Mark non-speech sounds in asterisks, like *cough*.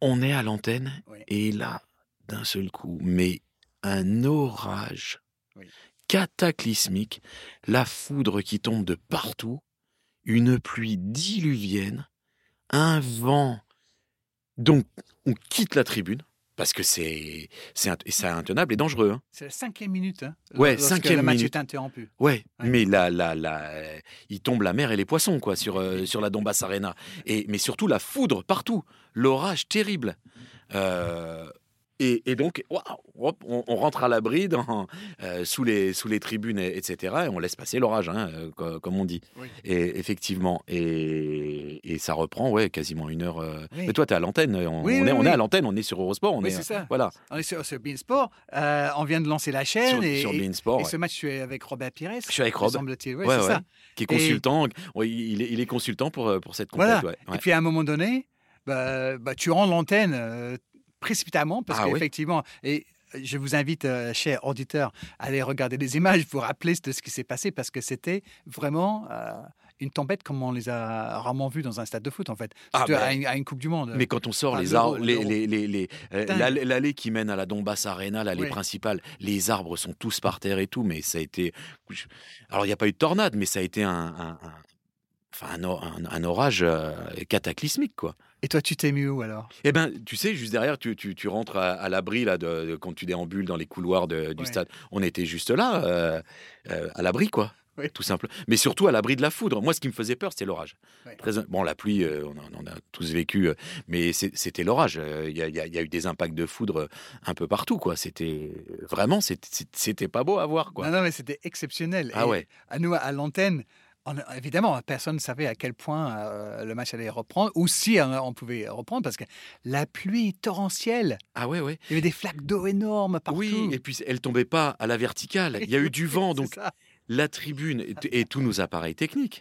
On est à l'antenne Oui. et là, d'un seul coup, mais un orage Oui. cataclysmique, la foudre qui tombe de partout, une pluie diluvienne, un vent. Donc, on quitte la tribune parce que c'est c'est int- c'est intenable et dangereux. hein. C'est la cinquième minute. Hein, Ouais, cinquième le match minute. est interrompu. Ouais, Ouais. mais là, là, là, il tombe la mer et les poissons quoi sur euh, sur la Donbass Arena. Et mais surtout la foudre partout, l'orage terrible. Euh, et, et donc, hop, on, on rentre à l'abri euh, sous les sous les tribunes, et- etc. Et on laisse passer l'orage, hein, euh, co- comme on dit. Oui. Et effectivement, et, et ça reprend, ouais, quasiment une heure. euh. Oui. Mais toi, t'es à l'antenne. On, Oui, on oui, est on est à l'antenne, on est sur Eurosport. On est ça. voilà On est sur, sur Beansport. Euh, on vient de lancer la chaîne. sur, et, sur et- Beansport, et ouais. ce match, tu es avec Robert Pires. Je suis avec Rob. semble-t-il. Ouais, Ouais, ça. qui est consultant. Ouais, il, est, il est consultant pour, euh, pour cette Voilà. ouais, ouais. Et puis à un moment donné, bah, bah, tu rends l'antenne euh, précipitamment parce Ah qu'effectivement, et je vous invite, euh, chers auditeurs, à aller regarder les images pour rappeler de ce qui s'est passé parce que c'était vraiment euh, une tempête comme on les a rarement vues dans un stade de foot en fait. Ah, bah, à, une, à une Coupe du Monde. Mais quand on sort Ah, les arbres, les, l'euro. les, les, les- euh, l'allée qui mène à la Donbass Arena, l'allée Oui. principale, les arbres sont tous par terre et tout, mais ça a été. Alors il n'y a pas eu de tornade, mais ça a été un, un- un- enfin, un, or- un- un orage euh, cataclysmique, quoi. Et toi, tu t'es mis où alors? Eh ben, tu sais, juste derrière, tu, tu, tu rentres à, à l'abri là de, de- quand tu déambules dans les couloirs de- du Ouais. stade. On était juste là, euh, euh, à l'abri, quoi. Oui. Tout simple. Mais surtout à l'abri de la foudre. Moi, ce qui me faisait peur, c'était l'orage. Bon, la pluie, euh, on, en- a tous vécu, euh, mais c'était l'orage. Euh, Il y, a- il y a- eu des impacts de foudre euh, un peu partout, quoi. C'était vraiment, c'était- pas beau à voir, quoi. Non, non, mais c'était exceptionnel. Ah Et ouais. À nous, à l'antenne, on- évidemment, personne ne savait à quel point euh, le match allait reprendre, ou si on, on pouvait reprendre, parce que la pluie torrentielle, Ah ouais, ouais. il y avait des flaques d'eau énormes partout. Oui, et puis elle tombait pas à la verticale. Il y a eu du *laughs* vent, donc. La tribune et, tous nos appareils techniques